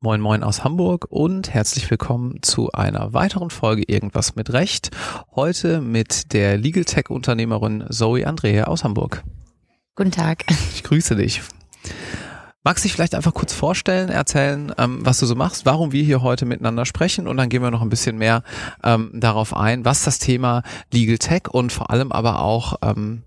Moin Moin aus Hamburg und herzlich willkommen zu einer weiteren Folge Irgendwas mit Recht. Heute mit der Legal Tech Unternehmerin Zoe Andrea aus Hamburg. Guten Tag. Ich grüße dich. Magst du dich vielleicht einfach kurz vorstellen, erzählen, ähm, was du so machst, warum wir hier heute miteinander sprechen und dann gehen wir noch ein bisschen mehr ähm, darauf ein, was das Thema Legal Tech und vor allem aber auch ähm,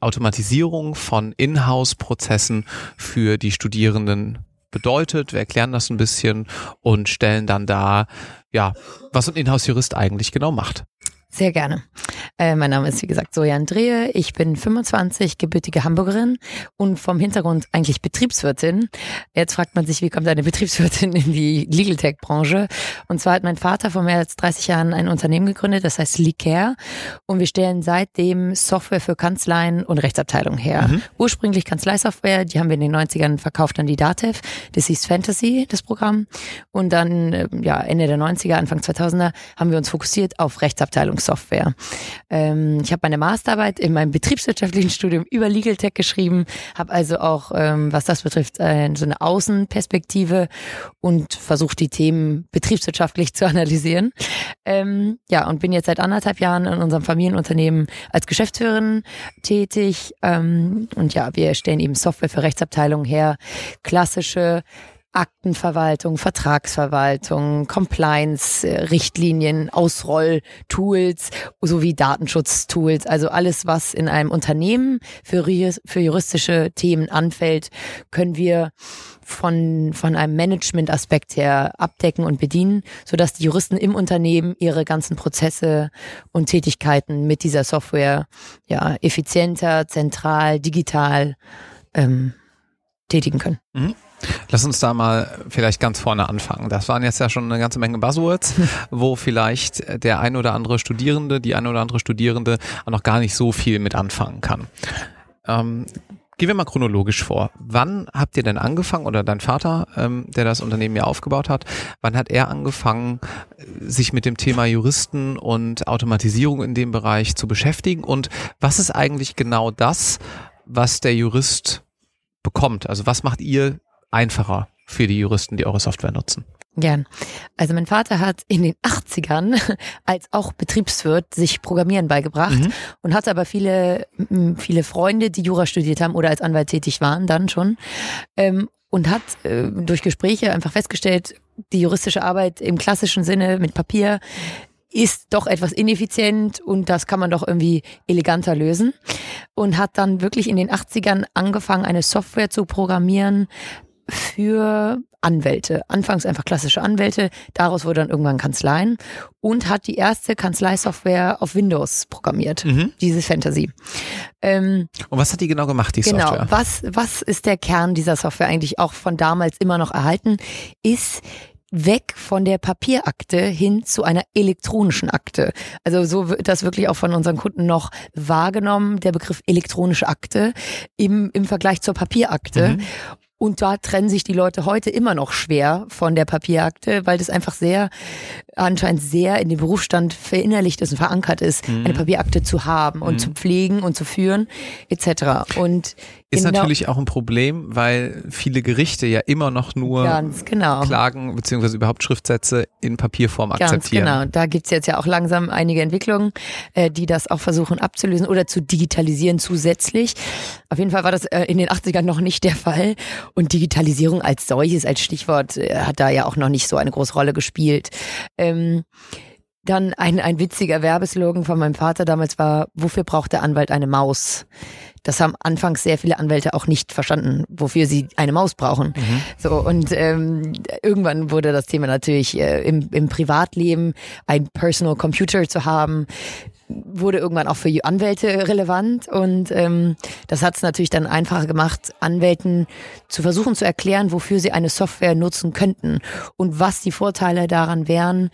Automatisierung von Inhouse-Prozessen für die Studierenden bedeutet. Wir erklären das ein bisschen und stellen dann da, ja, was ein Inhouse-Jurist eigentlich genau macht. Sehr gerne. Äh, mein Name ist, wie gesagt, Soja Drehe. Ich bin 25, gebürtige Hamburgerin und vom Hintergrund eigentlich Betriebswirtin. Jetzt fragt man sich, wie kommt eine Betriebswirtin in die Legal Tech Branche? Und zwar hat mein Vater vor mehr als 30 Jahren ein Unternehmen gegründet, das heißt Licare. Und wir stellen seitdem Software für Kanzleien und Rechtsabteilungen her. Mhm. Ursprünglich Kanzleisoftware, die haben wir in den 90ern verkauft an die Datev. Das hieß Fantasy, das Programm. Und dann, äh, ja, Ende der 90er, Anfang 2000er haben wir uns fokussiert auf Rechtsabteilung Software. Ähm, ich habe meine Masterarbeit in meinem betriebswirtschaftlichen Studium über Legal Tech geschrieben, habe also auch, ähm, was das betrifft, äh, so eine Außenperspektive und versucht die Themen betriebswirtschaftlich zu analysieren. Ähm, ja, und bin jetzt seit anderthalb Jahren in unserem Familienunternehmen als Geschäftsführerin tätig. Ähm, und ja, wir stellen eben Software für Rechtsabteilungen her, klassische Aktenverwaltung, Vertragsverwaltung, Compliance, äh, Richtlinien, Ausrolltools sowie Datenschutztools. Also alles, was in einem Unternehmen für, für juristische Themen anfällt, können wir von, von einem Management-Aspekt her abdecken und bedienen, sodass die Juristen im Unternehmen ihre ganzen Prozesse und Tätigkeiten mit dieser Software ja effizienter, zentral, digital ähm, tätigen können. Mhm. Lass uns da mal vielleicht ganz vorne anfangen. Das waren jetzt ja schon eine ganze Menge Buzzwords, wo vielleicht der ein oder andere Studierende, die ein oder andere Studierende noch gar nicht so viel mit anfangen kann. Ähm, gehen wir mal chronologisch vor. Wann habt ihr denn angefangen oder dein Vater, ähm, der das Unternehmen ja aufgebaut hat, wann hat er angefangen, sich mit dem Thema Juristen und Automatisierung in dem Bereich zu beschäftigen? Und was ist eigentlich genau das, was der Jurist bekommt? Also was macht ihr einfacher für die Juristen, die eure Software nutzen? Gern. Also mein Vater hat in den 80ern als auch Betriebswirt sich Programmieren beigebracht mhm. und hatte aber viele, viele Freunde, die Jura studiert haben oder als Anwalt tätig waren, dann schon. Ähm, und hat äh, durch Gespräche einfach festgestellt, die juristische Arbeit im klassischen Sinne mit Papier ist doch etwas ineffizient und das kann man doch irgendwie eleganter lösen. Und hat dann wirklich in den 80ern angefangen, eine Software zu programmieren, für Anwälte. Anfangs einfach klassische Anwälte, daraus wurde dann irgendwann Kanzleien und hat die erste Kanzleisoftware auf Windows programmiert, mhm. dieses Fantasy. Ähm, und was hat die genau gemacht, die genau, Software? Genau, was, was ist der Kern dieser Software eigentlich auch von damals immer noch erhalten, ist weg von der Papierakte hin zu einer elektronischen Akte. Also so wird das wirklich auch von unseren Kunden noch wahrgenommen, der Begriff elektronische Akte im, im Vergleich zur Papierakte. Mhm. Und da trennen sich die Leute heute immer noch schwer von der Papierakte, weil das einfach sehr, anscheinend sehr in den Berufsstand verinnerlicht ist und verankert ist, mhm. eine Papierakte zu haben und mhm. zu pflegen und zu führen, etc. Und ist genau. natürlich auch ein Problem, weil viele Gerichte ja immer noch nur genau. Klagen beziehungsweise überhaupt Schriftsätze in Papierform akzeptieren. Ganz genau. Da gibt's jetzt ja auch langsam einige Entwicklungen, äh, die das auch versuchen abzulösen oder zu digitalisieren zusätzlich. Auf jeden Fall war das äh, in den 80ern noch nicht der Fall. Und Digitalisierung als solches, als Stichwort, äh, hat da ja auch noch nicht so eine große Rolle gespielt. Ähm, dann ein, ein witziger Werbeslogan von meinem Vater damals war, wofür braucht der Anwalt eine Maus? Das haben anfangs sehr viele Anwälte auch nicht verstanden, wofür sie eine Maus brauchen. Mhm. So und ähm, irgendwann wurde das Thema natürlich äh, im, im Privatleben ein Personal Computer zu haben wurde irgendwann auch für Anwälte relevant und ähm, das hat es natürlich dann einfacher gemacht, Anwälten zu versuchen zu erklären, wofür sie eine Software nutzen könnten und was die Vorteile daran wären,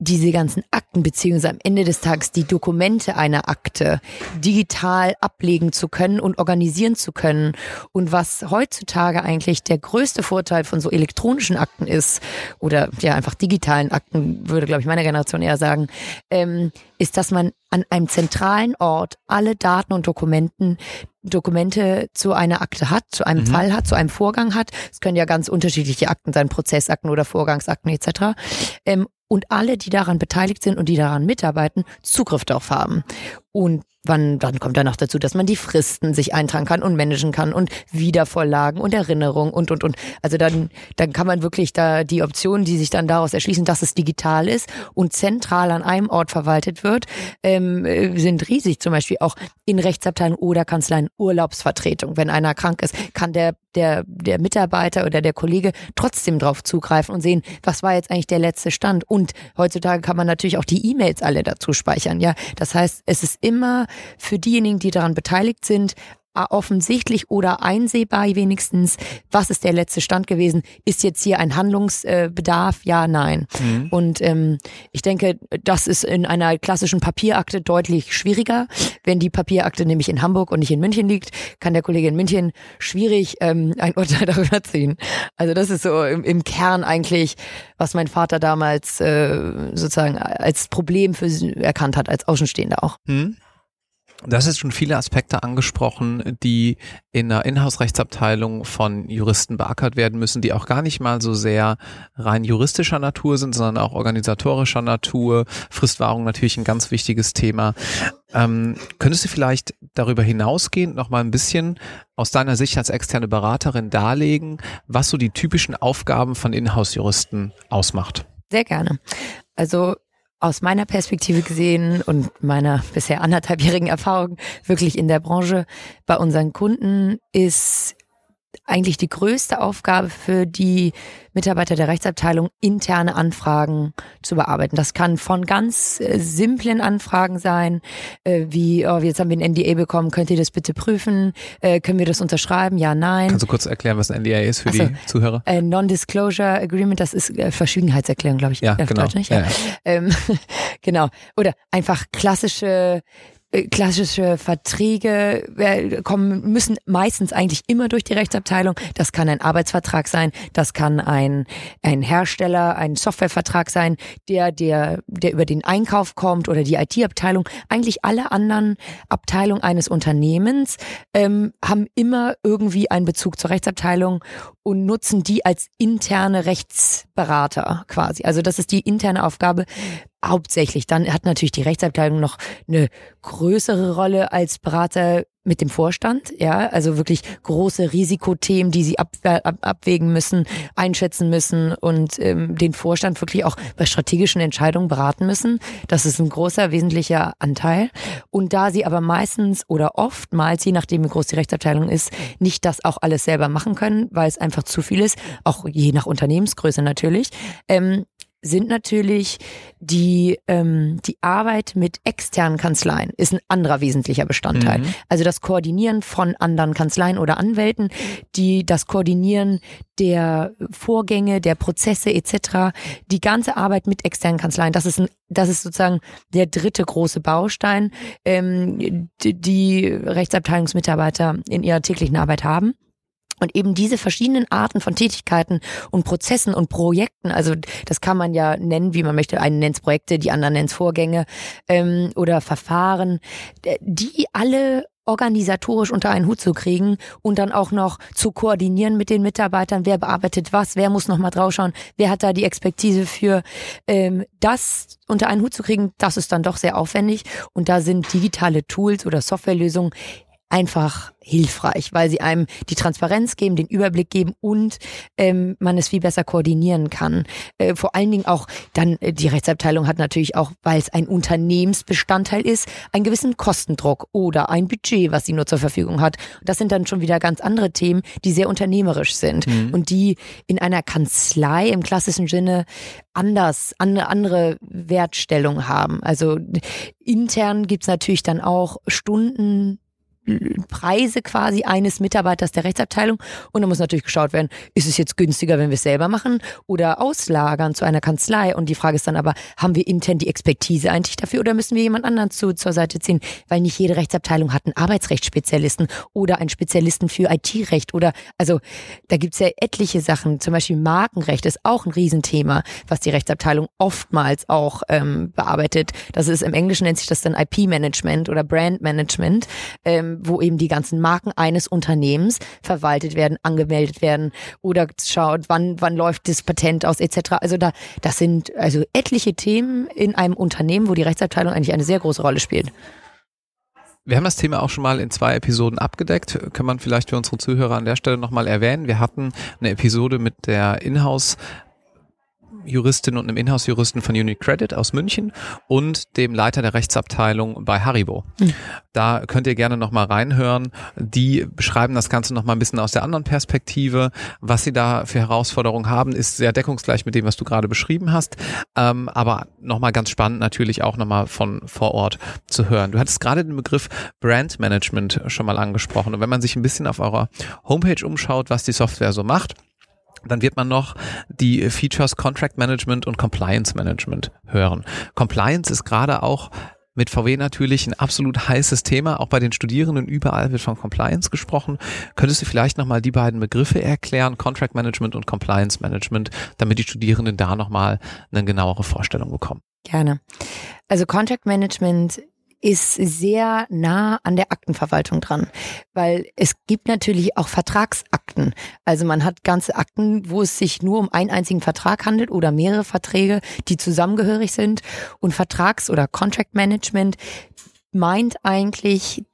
diese ganzen Akten beziehungsweise am Ende des Tages die Dokumente einer Akte digital ablegen zu können und organisieren zu können. Und was heutzutage eigentlich der größte Vorteil von so elektronischen Akten ist, oder ja einfach digitalen Akten, würde glaube ich meine Generation eher sagen, ähm, ist, dass man an einem zentralen Ort alle Daten und Dokumenten Dokumente zu einer Akte hat, zu einem mhm. Fall hat, zu einem Vorgang hat. Es können ja ganz unterschiedliche Akten sein, Prozessakten oder Vorgangsakten etc. Ähm, und alle, die daran beteiligt sind und die daran mitarbeiten, Zugriff darauf haben. Und wann, dann kommt danach dazu, dass man die Fristen sich eintragen kann und managen kann und Wiedervorlagen und Erinnerungen und, und, und. Also dann, dann kann man wirklich da die Optionen, die sich dann daraus erschließen, dass es digital ist und zentral an einem Ort verwaltet wird, ähm, äh, sind riesig. Zum Beispiel auch in Rechtsabteilungen oder Kanzleien Urlaubsvertretung. Wenn einer krank ist, kann der, der, der Mitarbeiter oder der Kollege trotzdem drauf zugreifen und sehen, was war jetzt eigentlich der letzte Stand. Und heutzutage kann man natürlich auch die E-Mails alle dazu speichern. Ja, das heißt, es ist immer für diejenigen, die daran beteiligt sind, offensichtlich oder einsehbar wenigstens, was ist der letzte Stand gewesen? Ist jetzt hier ein Handlungsbedarf? Ja, nein. Mhm. Und ähm, ich denke, das ist in einer klassischen Papierakte deutlich schwieriger. Wenn die Papierakte nämlich in Hamburg und nicht in München liegt, kann der Kollege in München schwierig ähm, ein Urteil darüber ziehen. Also das ist so im, im Kern eigentlich, was mein Vater damals äh, sozusagen als Problem für erkannt hat, als Außenstehender auch. Mhm. Das ist schon viele Aspekte angesprochen, die in einer Inhouse-Rechtsabteilung von Juristen beackert werden müssen, die auch gar nicht mal so sehr rein juristischer Natur sind, sondern auch organisatorischer Natur. Fristwahrung natürlich ein ganz wichtiges Thema. Ähm, könntest du vielleicht darüber hinausgehend noch mal ein bisschen aus deiner Sicht als externe Beraterin darlegen, was so die typischen Aufgaben von Inhouse-Juristen ausmacht? Sehr gerne. Also aus meiner Perspektive gesehen und meiner bisher anderthalbjährigen Erfahrung wirklich in der Branche bei unseren Kunden ist eigentlich die größte Aufgabe für die Mitarbeiter der Rechtsabteilung, interne Anfragen zu bearbeiten. Das kann von ganz äh, simplen Anfragen sein, äh, wie, oh, jetzt haben wir ein NDA bekommen, könnt ihr das bitte prüfen? Äh, können wir das unterschreiben? Ja, nein. Kannst du kurz erklären, was ein NDA ist für so, die Zuhörer? Äh, Non-Disclosure Agreement, das ist äh, Verschwiegenheitserklärung, glaube ich. Ja, genau. Deutsch nicht? Ja, ja. Ähm, genau. Oder einfach klassische klassische Verträge äh, kommen, müssen meistens eigentlich immer durch die Rechtsabteilung. Das kann ein Arbeitsvertrag sein, das kann ein, ein Hersteller, ein Softwarevertrag sein, der, der, der über den Einkauf kommt oder die IT-Abteilung. Eigentlich alle anderen Abteilungen eines Unternehmens ähm, haben immer irgendwie einen Bezug zur Rechtsabteilung und nutzen die als interne Rechtsberater quasi. Also das ist die interne Aufgabe hauptsächlich. Dann hat natürlich die Rechtsabteilung noch eine größere Rolle als Berater mit dem Vorstand, ja, also wirklich große Risikothemen, die sie ab, ab, abwägen müssen, einschätzen müssen und ähm, den Vorstand wirklich auch bei strategischen Entscheidungen beraten müssen. Das ist ein großer, wesentlicher Anteil. Und da sie aber meistens oder oftmals, je nachdem wie groß die Rechtsabteilung ist, nicht das auch alles selber machen können, weil es einfach zu viel ist, auch je nach Unternehmensgröße natürlich, ähm, sind natürlich die, ähm, die Arbeit mit externen Kanzleien ist ein anderer wesentlicher Bestandteil. Mhm. Also das Koordinieren von anderen Kanzleien oder Anwälten, die das Koordinieren der Vorgänge, der Prozesse etc., die ganze Arbeit mit externen Kanzleien, das ist ein, das ist sozusagen der dritte große Baustein, ähm, die Rechtsabteilungsmitarbeiter in ihrer täglichen Arbeit haben. Und eben diese verschiedenen Arten von Tätigkeiten und Prozessen und Projekten, also das kann man ja nennen, wie man möchte. Einen nennt Projekte, die anderen nennt Vorgänge ähm, oder Verfahren, die alle organisatorisch unter einen Hut zu kriegen und dann auch noch zu koordinieren mit den Mitarbeitern, wer bearbeitet was, wer muss nochmal draufschauen, wer hat da die Expertise für, ähm, das unter einen Hut zu kriegen, das ist dann doch sehr aufwendig. Und da sind digitale Tools oder Softwarelösungen einfach hilfreich, weil sie einem die Transparenz geben, den Überblick geben und ähm, man es viel besser koordinieren kann. Äh, vor allen Dingen auch dann, äh, die Rechtsabteilung hat natürlich auch, weil es ein Unternehmensbestandteil ist, einen gewissen Kostendruck oder ein Budget, was sie nur zur Verfügung hat. Das sind dann schon wieder ganz andere Themen, die sehr unternehmerisch sind mhm. und die in einer Kanzlei im klassischen Sinne anders, eine andere Wertstellung haben. Also intern gibt's natürlich dann auch Stunden Preise quasi eines Mitarbeiters der Rechtsabteilung. Und dann muss natürlich geschaut werden, ist es jetzt günstiger, wenn wir es selber machen oder auslagern zu einer Kanzlei? Und die Frage ist dann aber, haben wir intern die Expertise eigentlich dafür oder müssen wir jemand anderen zu, zur Seite ziehen? Weil nicht jede Rechtsabteilung hat einen Arbeitsrechtsspezialisten oder einen Spezialisten für IT-Recht oder, also da gibt's ja etliche Sachen. Zum Beispiel Markenrecht ist auch ein Riesenthema, was die Rechtsabteilung oftmals auch ähm, bearbeitet. Das ist im Englischen nennt sich das dann IP-Management oder Brand-Management. Ähm, wo eben die ganzen Marken eines Unternehmens verwaltet werden, angemeldet werden oder schaut, wann, wann läuft das Patent aus etc. Also da, das sind also etliche Themen in einem Unternehmen, wo die Rechtsabteilung eigentlich eine sehr große Rolle spielt. Wir haben das Thema auch schon mal in zwei Episoden abgedeckt. Kann man vielleicht für unsere Zuhörer an der Stelle nochmal erwähnen. Wir hatten eine Episode mit der Inhouse Juristin und einem Inhouse-Juristen von UniCredit aus München und dem Leiter der Rechtsabteilung bei Haribo. Mhm. Da könnt ihr gerne nochmal reinhören. Die beschreiben das Ganze nochmal ein bisschen aus der anderen Perspektive. Was sie da für Herausforderungen haben, ist sehr deckungsgleich mit dem, was du gerade beschrieben hast. Ähm, aber nochmal ganz spannend natürlich auch nochmal von vor Ort zu hören. Du hattest gerade den Begriff Brand Management schon mal angesprochen. Und wenn man sich ein bisschen auf eurer Homepage umschaut, was die Software so macht, dann wird man noch die Features Contract Management und Compliance Management hören. Compliance ist gerade auch mit VW natürlich ein absolut heißes Thema. Auch bei den Studierenden überall wird von Compliance gesprochen. Könntest du vielleicht nochmal die beiden Begriffe erklären, Contract Management und Compliance Management, damit die Studierenden da nochmal eine genauere Vorstellung bekommen? Gerne. Also Contract Management ist sehr nah an der Aktenverwaltung dran, weil es gibt natürlich auch Vertragsakten. Also man hat ganze Akten, wo es sich nur um einen einzigen Vertrag handelt oder mehrere Verträge, die zusammengehörig sind. Und Vertrags- oder Contract Management meint eigentlich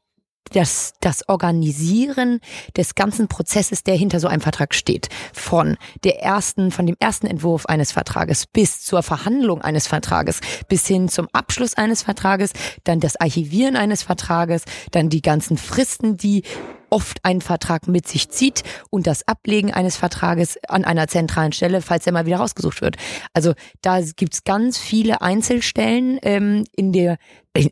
das, das Organisieren des ganzen Prozesses, der hinter so einem Vertrag steht. Von der ersten, von dem ersten Entwurf eines Vertrages bis zur Verhandlung eines Vertrages, bis hin zum Abschluss eines Vertrages, dann das Archivieren eines Vertrages, dann die ganzen Fristen, die oft einen Vertrag mit sich zieht und das Ablegen eines Vertrages an einer zentralen Stelle, falls er mal wieder rausgesucht wird. Also da gibt's ganz viele Einzelstellen ähm, in der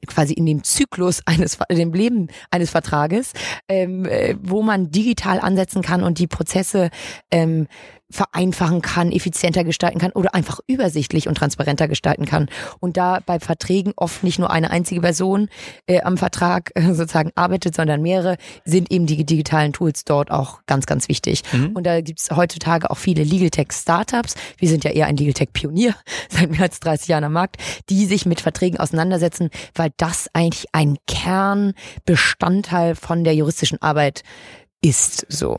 quasi in dem Zyklus eines, in dem Leben eines Vertrages, ähm, äh, wo man digital ansetzen kann und die Prozesse ähm, vereinfachen kann, effizienter gestalten kann oder einfach übersichtlich und transparenter gestalten kann. Und da bei Verträgen oft nicht nur eine einzige Person äh, am Vertrag äh, sozusagen arbeitet, sondern mehrere, sind eben die digitalen Tools dort auch ganz, ganz wichtig. Mhm. Und da gibt es heutzutage auch viele Legal Tech Startups. Wir sind ja eher ein Legal Tech Pionier seit mehr als 30 Jahren am Markt, die sich mit Verträgen auseinandersetzen, weil das eigentlich ein Kernbestandteil von der juristischen Arbeit ist so.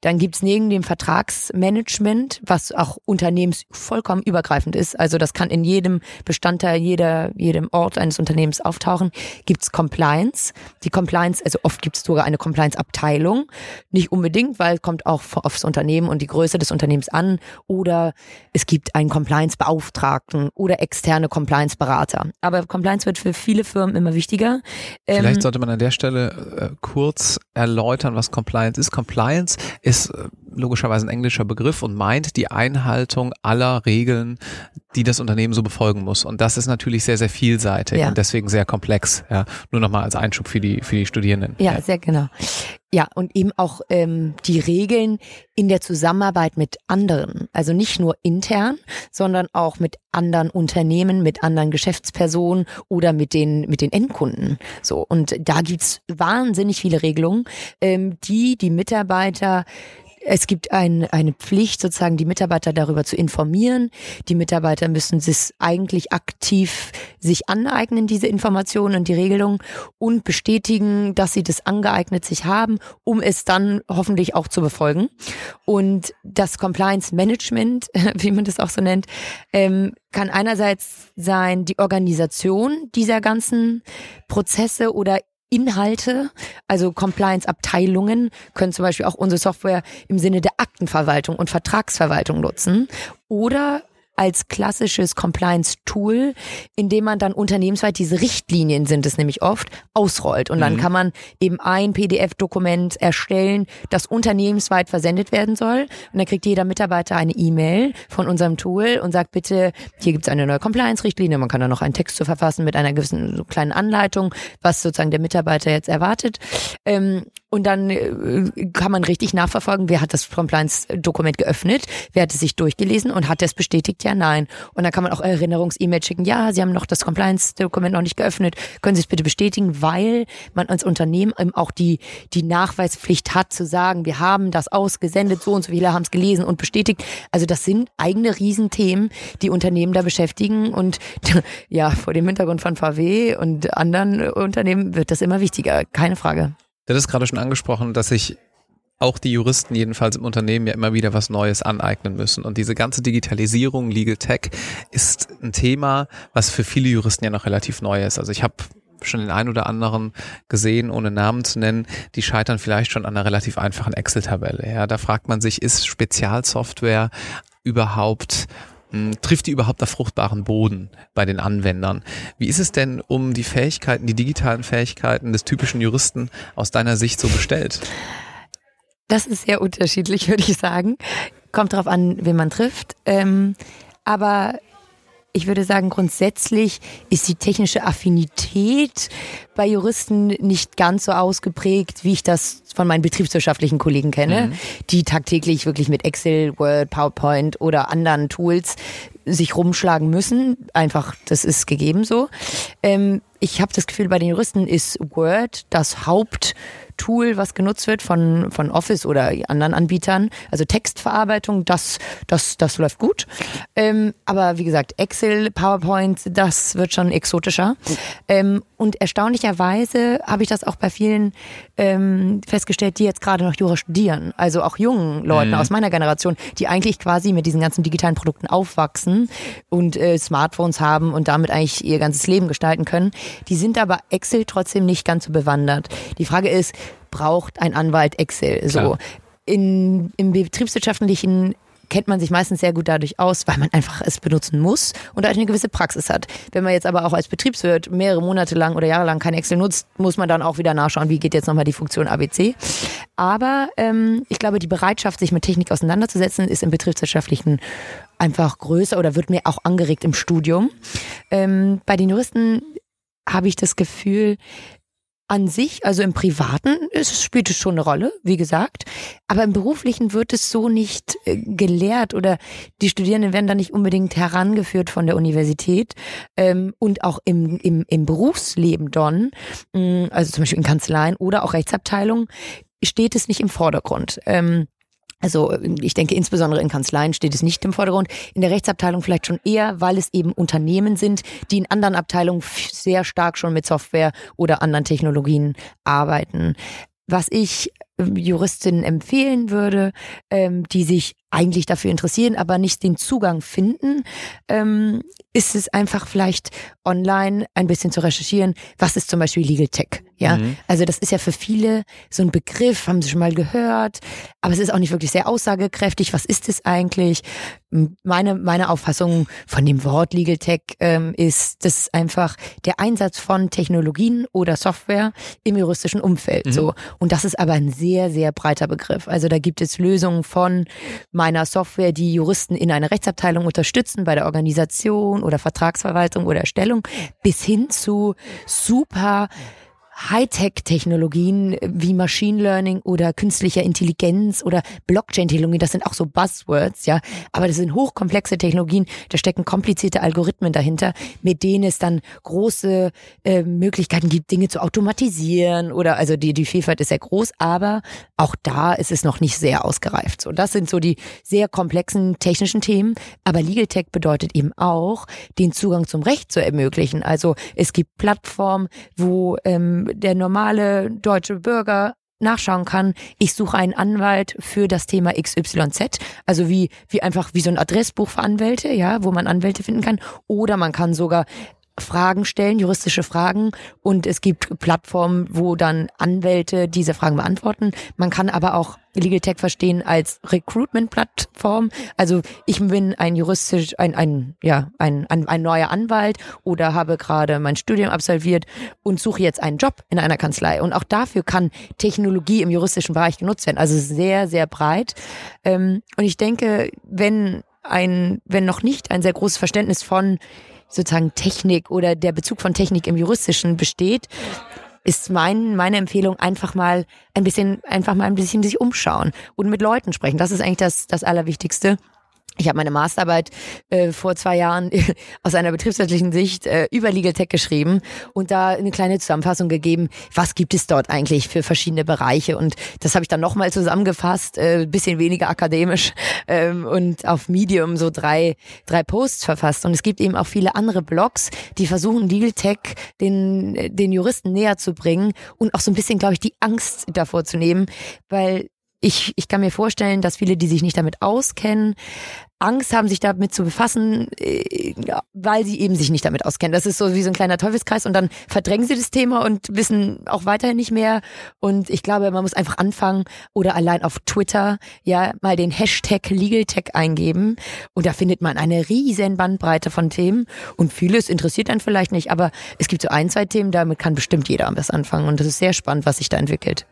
Dann gibt's neben dem Vertragsmanagement, was auch unternehmens vollkommen übergreifend ist, also das kann in jedem Bestandteil, jeder, jedem Ort eines Unternehmens auftauchen, gibt's Compliance. Die Compliance, also oft gibt's sogar eine Compliance-Abteilung. Nicht unbedingt, weil es kommt auch aufs Unternehmen und die Größe des Unternehmens an. Oder es gibt einen Compliance-Beauftragten oder externe Compliance-Berater. Aber Compliance wird für viele Firmen immer wichtiger. Vielleicht ähm, sollte man an der Stelle äh, kurz erläutern, was Compliance ist. Compliance ist äh, logischerweise ein englischer Begriff und meint die Einhaltung aller Regeln, die das Unternehmen so befolgen muss. Und das ist natürlich sehr, sehr vielseitig ja. und deswegen sehr komplex. Ja, nur nochmal als Einschub für die, für die Studierenden. Ja, ja, sehr genau. Ja, und eben auch ähm, die Regeln in der Zusammenarbeit mit anderen. Also nicht nur intern, sondern auch mit anderen Unternehmen, mit anderen Geschäftspersonen oder mit den, mit den Endkunden. So, und da gibt's wahnsinnig viele Regelungen, ähm, die die Mitarbeiter es gibt ein, eine Pflicht, sozusagen die Mitarbeiter darüber zu informieren. Die Mitarbeiter müssen sich eigentlich aktiv sich aneignen, diese Informationen und die Regelungen und bestätigen, dass sie das angeeignet sich haben, um es dann hoffentlich auch zu befolgen. Und das Compliance Management, wie man das auch so nennt, ähm, kann einerseits sein die Organisation dieser ganzen Prozesse oder Inhalte, also Compliance-Abteilungen können zum Beispiel auch unsere Software im Sinne der Aktenverwaltung und Vertragsverwaltung nutzen. Oder als klassisches Compliance-Tool, in dem man dann unternehmensweit diese Richtlinien sind es nämlich oft, ausrollt. Und dann mhm. kann man eben ein PDF-Dokument erstellen, das unternehmensweit versendet werden soll. Und dann kriegt jeder Mitarbeiter eine E-Mail von unserem Tool und sagt bitte, hier gibt es eine neue Compliance-Richtlinie. Man kann da noch einen Text zu verfassen mit einer gewissen kleinen Anleitung, was sozusagen der Mitarbeiter jetzt erwartet. Ähm, und dann äh, kann man richtig nachverfolgen, wer hat das Compliance-Dokument geöffnet, wer hat es sich durchgelesen und hat es bestätigt, ja, nein. Und dann kann man auch Erinnerungs-E-Mail schicken, ja, Sie haben noch das Compliance-Dokument noch nicht geöffnet, können Sie es bitte bestätigen, weil man als Unternehmen eben auch die, die Nachweispflicht hat zu sagen, wir haben das ausgesendet, so und so viele haben es gelesen und bestätigt. Also das sind eigene Riesenthemen, die Unternehmen da beschäftigen und ja, vor dem Hintergrund von VW und anderen Unternehmen wird das immer wichtiger, keine Frage. Du hattest gerade schon angesprochen, dass sich auch die Juristen jedenfalls im Unternehmen ja immer wieder was Neues aneignen müssen. Und diese ganze Digitalisierung, Legal Tech, ist ein Thema, was für viele Juristen ja noch relativ neu ist. Also ich habe schon den einen oder anderen gesehen, ohne Namen zu nennen, die scheitern vielleicht schon an einer relativ einfachen Excel-Tabelle. Ja, da fragt man sich, ist Spezialsoftware überhaupt trifft die überhaupt auf fruchtbaren Boden bei den Anwendern? Wie ist es denn um die Fähigkeiten, die digitalen Fähigkeiten des typischen Juristen aus deiner Sicht so bestellt? Das ist sehr unterschiedlich, würde ich sagen. Kommt darauf an, wen man trifft. Ähm, aber ich würde sagen, grundsätzlich ist die technische Affinität bei Juristen nicht ganz so ausgeprägt, wie ich das von meinen betriebswirtschaftlichen Kollegen kenne, mhm. die tagtäglich wirklich mit Excel, Word, PowerPoint oder anderen Tools sich rumschlagen müssen. Einfach, das ist gegeben so. Ähm, ich habe das Gefühl, bei den Juristen ist Word das Haupt Tool, was genutzt wird von, von Office oder anderen Anbietern. Also Textverarbeitung, das, das, das läuft gut. Ähm, aber wie gesagt, Excel, PowerPoint, das wird schon exotischer. Ähm, und erstaunlicherweise habe ich das auch bei vielen ähm, festgestellt, die jetzt gerade noch Jura studieren. Also auch jungen Leuten mhm. aus meiner Generation, die eigentlich quasi mit diesen ganzen digitalen Produkten aufwachsen und äh, Smartphones haben und damit eigentlich ihr ganzes Leben gestalten können. Die sind aber Excel trotzdem nicht ganz so bewandert. Die Frage ist, braucht ein Anwalt Excel? So. In, Im betriebswirtschaftlichen kennt man sich meistens sehr gut dadurch aus, weil man einfach es benutzen muss und eine gewisse Praxis hat. Wenn man jetzt aber auch als Betriebswirt mehrere Monate lang oder Jahre lang kein Excel nutzt, muss man dann auch wieder nachschauen, wie geht jetzt nochmal die Funktion ABC. Aber ähm, ich glaube, die Bereitschaft, sich mit Technik auseinanderzusetzen, ist im betriebswirtschaftlichen einfach größer oder wird mir auch angeregt im Studium. Ähm, bei den Juristen habe ich das Gefühl, an sich, also im Privaten, ist, spielt es schon eine Rolle, wie gesagt. Aber im Beruflichen wird es so nicht äh, gelehrt oder die Studierenden werden da nicht unbedingt herangeführt von der Universität. Ähm, und auch im, im, im Berufsleben dann, mm, also zum Beispiel in Kanzleien oder auch Rechtsabteilungen, steht es nicht im Vordergrund. Ähm, also ich denke, insbesondere in Kanzleien steht es nicht im Vordergrund. In der Rechtsabteilung vielleicht schon eher, weil es eben Unternehmen sind, die in anderen Abteilungen sehr stark schon mit Software oder anderen Technologien arbeiten. Was ich ähm, Juristinnen empfehlen würde, ähm, die sich eigentlich dafür interessieren, aber nicht den Zugang finden, ähm, ist es einfach vielleicht online ein bisschen zu recherchieren, was ist zum Beispiel Legal Tech. Ja, mhm. also das ist ja für viele so ein Begriff, haben sie schon mal gehört, aber es ist auch nicht wirklich sehr aussagekräftig. Was ist es eigentlich? Meine, meine Auffassung von dem Wort Legal Tech ähm, ist, das ist einfach der Einsatz von Technologien oder Software im juristischen Umfeld. Mhm. So. Und das ist aber ein sehr, sehr breiter Begriff. Also da gibt es Lösungen von meiner Software, die Juristen in einer Rechtsabteilung unterstützen bei der Organisation oder Vertragsverwaltung oder Erstellung, bis hin zu super Hightech-Technologien wie Machine Learning oder künstlicher Intelligenz oder Blockchain-Technologien, das sind auch so Buzzwords, ja. Aber das sind hochkomplexe Technologien, da stecken komplizierte Algorithmen dahinter, mit denen es dann große äh, Möglichkeiten gibt, Dinge zu automatisieren oder, also die, die Vielfalt ist sehr groß, aber auch da ist es noch nicht sehr ausgereift. So, das sind so die sehr komplexen technischen Themen. Aber Legal Tech bedeutet eben auch, den Zugang zum Recht zu ermöglichen. Also es gibt Plattformen, wo ähm, der normale deutsche Bürger nachschauen kann, ich suche einen Anwalt für das Thema XYZ, also wie, wie einfach wie so ein Adressbuch für Anwälte, ja, wo man Anwälte finden kann, oder man kann sogar Fragen stellen, juristische Fragen und es gibt Plattformen, wo dann Anwälte diese Fragen beantworten. Man kann aber auch Legal Tech verstehen als Recruitment-Plattform. Also ich bin ein juristisch, ein, ein, ja, ein, ein, ein neuer Anwalt oder habe gerade mein Studium absolviert und suche jetzt einen Job in einer Kanzlei. Und auch dafür kann Technologie im juristischen Bereich genutzt werden. Also sehr, sehr breit. Ähm, und ich denke, wenn ein, wenn noch nicht ein sehr großes Verständnis von sozusagen Technik oder der Bezug von Technik im Juristischen besteht, ist mein, meine Empfehlung einfach mal ein bisschen, einfach mal ein bisschen sich umschauen und mit Leuten sprechen. Das ist eigentlich das, das Allerwichtigste. Ich habe meine Masterarbeit äh, vor zwei Jahren aus einer betriebswirtschaftlichen Sicht äh, über Legal Tech geschrieben und da eine kleine Zusammenfassung gegeben, was gibt es dort eigentlich für verschiedene Bereiche. Und das habe ich dann nochmal zusammengefasst, äh, bisschen weniger akademisch ähm, und auf Medium so drei, drei Posts verfasst. Und es gibt eben auch viele andere Blogs, die versuchen, Legal Tech den, den Juristen näher zu bringen und auch so ein bisschen, glaube ich, die Angst davor zu nehmen, weil ich, ich kann mir vorstellen, dass viele, die sich nicht damit auskennen, Angst haben, sich damit zu befassen, äh, weil sie eben sich nicht damit auskennen. Das ist so wie so ein kleiner Teufelskreis und dann verdrängen sie das Thema und wissen auch weiterhin nicht mehr. Und ich glaube, man muss einfach anfangen oder allein auf Twitter ja mal den Hashtag LegalTech eingeben und da findet man eine riesen Bandbreite von Themen und vieles interessiert einen vielleicht nicht, aber es gibt so ein, zwei Themen, damit kann bestimmt jeder was anfangen und das ist sehr spannend, was sich da entwickelt.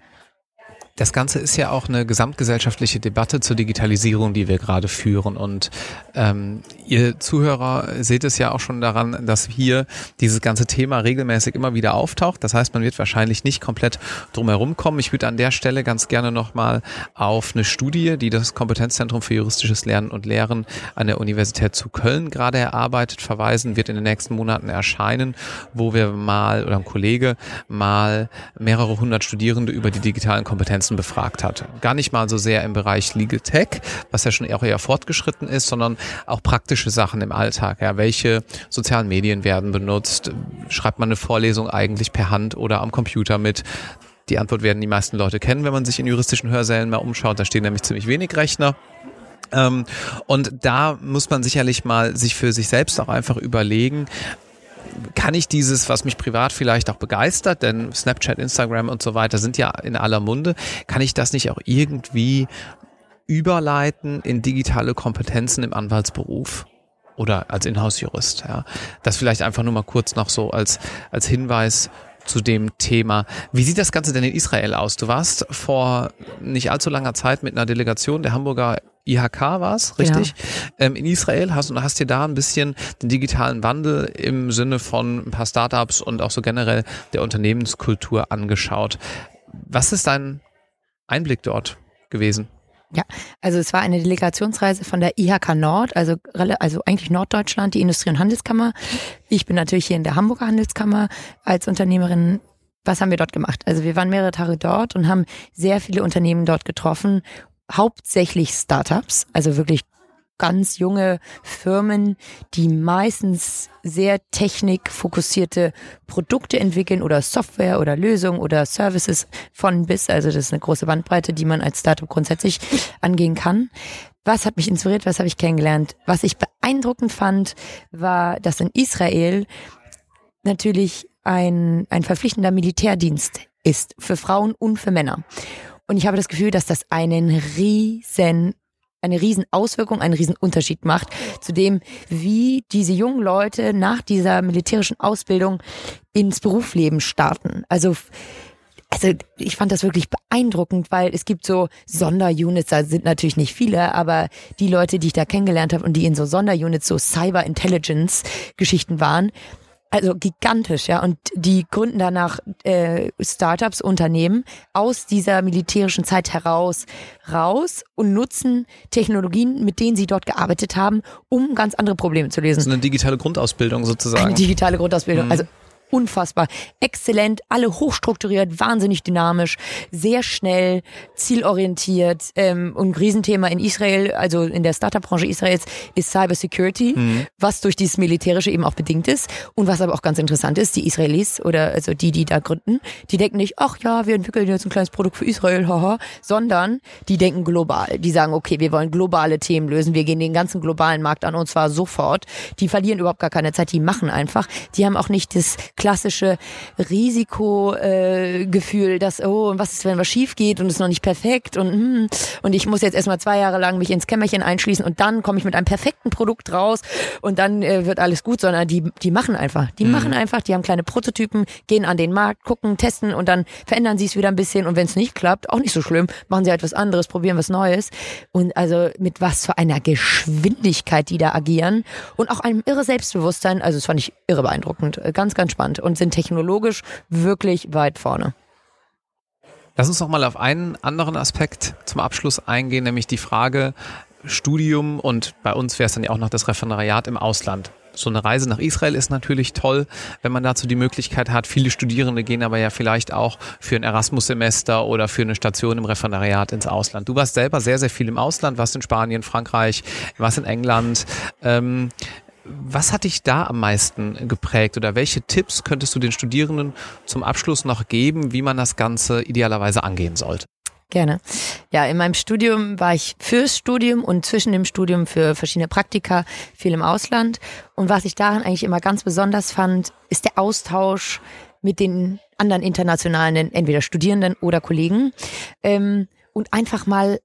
Das Ganze ist ja auch eine gesamtgesellschaftliche Debatte zur Digitalisierung, die wir gerade führen. Und ähm, ihr Zuhörer seht es ja auch schon daran, dass hier dieses ganze Thema regelmäßig immer wieder auftaucht. Das heißt, man wird wahrscheinlich nicht komplett drumherum kommen. Ich würde an der Stelle ganz gerne nochmal auf eine Studie, die das Kompetenzzentrum für juristisches Lernen und Lehren an der Universität zu Köln gerade erarbeitet, verweisen, wird in den nächsten Monaten erscheinen, wo wir mal oder ein Kollege mal mehrere hundert Studierende über die digitalen Kompetenzen Kompetenzen befragt hat. Gar nicht mal so sehr im Bereich Legal Tech, was ja schon auch eher fortgeschritten ist, sondern auch praktische Sachen im Alltag. Ja, welche sozialen Medien werden benutzt? Schreibt man eine Vorlesung eigentlich per Hand oder am Computer mit? Die Antwort werden die meisten Leute kennen, wenn man sich in juristischen Hörsälen mal umschaut. Da stehen nämlich ziemlich wenig Rechner. Ähm, und da muss man sicherlich mal sich für sich selbst auch einfach überlegen, kann ich dieses, was mich privat vielleicht auch begeistert, denn Snapchat, Instagram und so weiter sind ja in aller Munde, kann ich das nicht auch irgendwie überleiten in digitale Kompetenzen im Anwaltsberuf? Oder als Inhouse-Jurist, ja. Das vielleicht einfach nur mal kurz noch so als, als Hinweis zu dem Thema. Wie sieht das Ganze denn in Israel aus? Du warst vor nicht allzu langer Zeit mit einer Delegation der Hamburger IHK war es, richtig? Ja. Ähm, in Israel hast und hast dir da ein bisschen den digitalen Wandel im Sinne von ein paar Startups und auch so generell der Unternehmenskultur angeschaut. Was ist dein Einblick dort gewesen? Ja, also es war eine Delegationsreise von der IHK Nord, also, also eigentlich Norddeutschland, die Industrie- und Handelskammer. Ich bin natürlich hier in der Hamburger Handelskammer als Unternehmerin. Was haben wir dort gemacht? Also wir waren mehrere Tage dort und haben sehr viele Unternehmen dort getroffen, hauptsächlich Startups, also wirklich ganz junge Firmen, die meistens sehr technikfokussierte Produkte entwickeln oder Software oder Lösungen oder Services von bis. Also das ist eine große Bandbreite, die man als Startup grundsätzlich angehen kann. Was hat mich inspiriert? Was habe ich kennengelernt? Was ich beeindruckend fand, war, dass in Israel natürlich ein, ein verpflichtender Militärdienst ist für Frauen und für Männer. Und ich habe das Gefühl, dass das einen riesen eine riesen Auswirkung, einen riesen Unterschied macht zu dem, wie diese jungen Leute nach dieser militärischen Ausbildung ins Berufsleben starten. Also also ich fand das wirklich beeindruckend, weil es gibt so Sonderunits, da sind natürlich nicht viele, aber die Leute, die ich da kennengelernt habe und die in so Sonderunits, so Cyber Intelligence Geschichten waren, also gigantisch, ja. Und die gründen danach äh, Startups, Unternehmen aus dieser militärischen Zeit heraus raus und nutzen Technologien, mit denen sie dort gearbeitet haben, um ganz andere Probleme zu lösen. So eine digitale Grundausbildung sozusagen. Eine digitale Grundausbildung. Mhm. Also unfassbar exzellent, alle hochstrukturiert, wahnsinnig dynamisch, sehr schnell, zielorientiert. Ähm, und ein Riesenthema in Israel, also in der Startup-Branche Israels, ist Cybersecurity, mhm. was durch dieses Militärische eben auch bedingt ist. Und was aber auch ganz interessant ist, die Israelis oder also die, die da gründen, die denken nicht, ach ja, wir entwickeln jetzt ein kleines Produkt für Israel, haha, sondern die denken global. Die sagen, okay, wir wollen globale Themen lösen, wir gehen den ganzen globalen Markt an und zwar sofort. Die verlieren überhaupt gar keine Zeit, die machen einfach. Die haben auch nicht das klassische Risikogefühl, äh, dass, oh, was ist, wenn was schief geht und es noch nicht perfekt und, hm, und ich muss jetzt erstmal zwei Jahre lang mich ins Kämmerchen einschließen und dann komme ich mit einem perfekten Produkt raus und dann äh, wird alles gut, sondern die, die machen einfach. Die mhm. machen einfach, die haben kleine Prototypen, gehen an den Markt, gucken, testen und dann verändern sie es wieder ein bisschen und wenn es nicht klappt, auch nicht so schlimm, machen sie halt was anderes, probieren was Neues. Und also mit was für einer Geschwindigkeit die da agieren und auch einem irre Selbstbewusstsein, also das fand ich irre beeindruckend, äh, ganz, ganz spannend und sind technologisch wirklich weit vorne. Lass uns noch mal auf einen anderen Aspekt zum Abschluss eingehen, nämlich die Frage Studium und bei uns wäre es dann ja auch noch das Referendariat im Ausland. So eine Reise nach Israel ist natürlich toll, wenn man dazu die Möglichkeit hat. Viele Studierende gehen aber ja vielleicht auch für ein Erasmus-Semester oder für eine Station im Referendariat ins Ausland. Du warst selber sehr, sehr viel im Ausland, warst in Spanien, Frankreich, warst in England. Ähm, was hat dich da am meisten geprägt oder welche Tipps könntest du den Studierenden zum Abschluss noch geben, wie man das Ganze idealerweise angehen sollte? Gerne. Ja, in meinem Studium war ich fürs Studium und zwischen dem Studium für verschiedene Praktika viel im Ausland. Und was ich daran eigentlich immer ganz besonders fand, ist der Austausch mit den anderen internationalen, entweder Studierenden oder Kollegen. Ähm, und einfach mal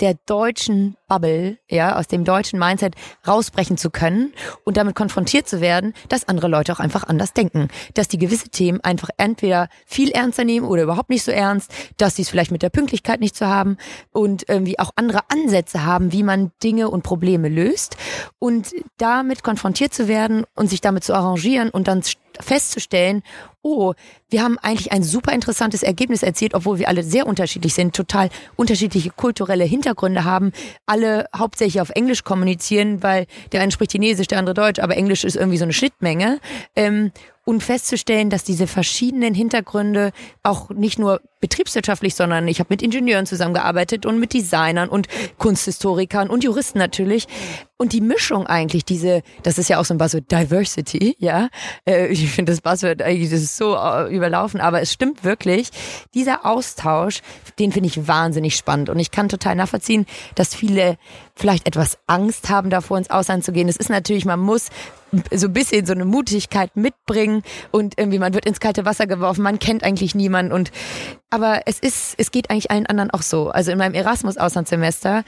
der deutschen Bubble, ja, aus dem deutschen Mindset rausbrechen zu können und damit konfrontiert zu werden, dass andere Leute auch einfach anders denken, dass die gewisse Themen einfach entweder viel ernster nehmen oder überhaupt nicht so ernst, dass sie es vielleicht mit der Pünktlichkeit nicht zu so haben und irgendwie auch andere Ansätze haben, wie man Dinge und Probleme löst. Und damit konfrontiert zu werden und sich damit zu arrangieren und dann festzustellen, oh, wir haben eigentlich ein super interessantes Ergebnis erzielt, obwohl wir alle sehr unterschiedlich sind, total unterschiedliche kulturelle Hintergründe haben, alle hauptsächlich auf Englisch kommunizieren, weil der eine spricht Chinesisch, der andere Deutsch, aber Englisch ist irgendwie so eine Schnittmenge. Ähm, und festzustellen, dass diese verschiedenen Hintergründe auch nicht nur betriebswirtschaftlich, sondern ich habe mit Ingenieuren zusammengearbeitet und mit Designern und Kunsthistorikern und Juristen natürlich. Und die Mischung eigentlich, diese, das ist ja auch so ein Buzzword, Diversity, ja. Äh, ich finde das Buzzword eigentlich, das ist so äh, überlaufen, aber es stimmt wirklich. Dieser Austausch, den finde ich wahnsinnig spannend. Und ich kann total nachvollziehen, dass viele vielleicht etwas Angst haben davor, ins Ausland zu gehen. Es ist natürlich, man muss so ein bisschen so eine Mutigkeit mitbringen und irgendwie man wird ins kalte Wasser geworfen, man kennt eigentlich niemanden und aber es ist, es geht eigentlich allen anderen auch so. Also in meinem Erasmus-Auslandssemester,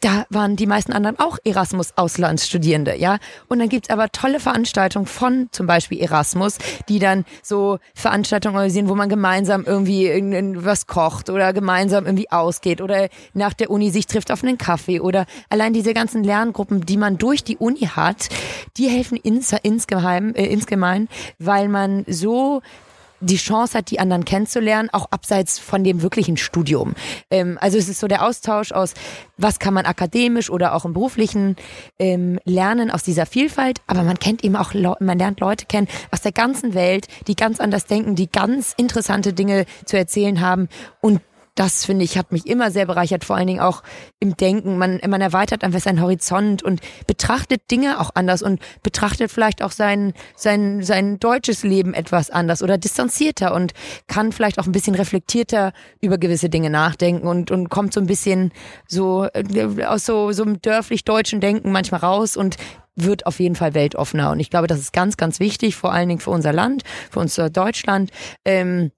da waren die meisten anderen auch Erasmus-Auslandsstudierende, ja. Und dann gibt's aber tolle Veranstaltungen von zum Beispiel Erasmus, die dann so Veranstaltungen organisieren, wo man gemeinsam irgendwie irgendwas kocht oder gemeinsam irgendwie ausgeht oder nach der Uni sich trifft auf einen Kaffee oder allein diese ganzen Lerngruppen, die man durch die Uni hat, die helfen ins, insgeheim, äh, insgemein, weil man so die Chance hat, die anderen kennenzulernen, auch abseits von dem wirklichen Studium. Ähm, also es ist so der Austausch aus, was kann man akademisch oder auch im beruflichen ähm, lernen aus dieser Vielfalt, aber man kennt eben auch, man lernt Leute kennen aus der ganzen Welt, die ganz anders denken, die ganz interessante Dinge zu erzählen haben und das finde ich, hat mich immer sehr bereichert, vor allen Dingen auch im Denken. Man, man erweitert einfach seinen Horizont und betrachtet Dinge auch anders und betrachtet vielleicht auch sein, sein, sein deutsches Leben etwas anders oder distanzierter und kann vielleicht auch ein bisschen reflektierter über gewisse Dinge nachdenken und, und kommt so ein bisschen so äh, aus so, so einem dörflich-deutschen Denken manchmal raus und wird auf jeden Fall weltoffener. Und ich glaube, das ist ganz, ganz wichtig, vor allen Dingen für unser Land, für unser Deutschland. Ähm,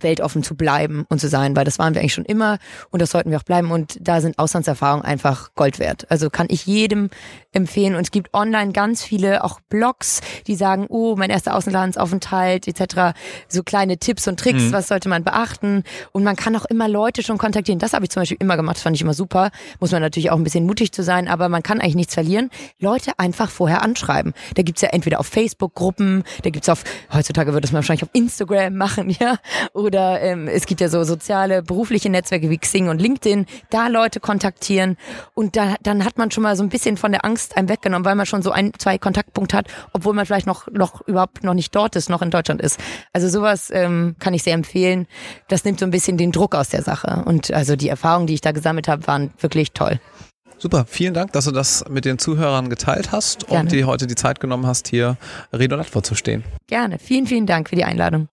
weltoffen zu bleiben und zu sein, weil das waren wir eigentlich schon immer und das sollten wir auch bleiben und da sind Auslandserfahrungen einfach Gold wert. Also kann ich jedem empfehlen und es gibt online ganz viele auch Blogs, die sagen, oh, mein erster Auslandsaufenthalt etc., so kleine Tipps und Tricks, mhm. was sollte man beachten und man kann auch immer Leute schon kontaktieren. Das habe ich zum Beispiel immer gemacht, das fand ich immer super. Muss man natürlich auch ein bisschen mutig zu sein, aber man kann eigentlich nichts verlieren. Leute einfach vorher anschreiben. Da gibt's ja entweder auf Facebook Gruppen, da gibt's auf, heutzutage würde es man wahrscheinlich auf Instagram machen, ja, Oder ähm, es gibt ja so soziale, berufliche Netzwerke wie Xing und LinkedIn, da Leute kontaktieren und da, dann hat man schon mal so ein bisschen von der Angst einem weggenommen, weil man schon so ein, zwei Kontaktpunkte hat, obwohl man vielleicht noch, noch überhaupt noch nicht dort ist, noch in Deutschland ist. Also sowas ähm, kann ich sehr empfehlen. Das nimmt so ein bisschen den Druck aus der Sache. Und also die Erfahrungen, die ich da gesammelt habe, waren wirklich toll. Super, vielen Dank, dass du das mit den Zuhörern geteilt hast Gerne. und dir heute die Zeit genommen hast, hier Rede und Antwort zu stehen. Gerne. Vielen, vielen Dank für die Einladung.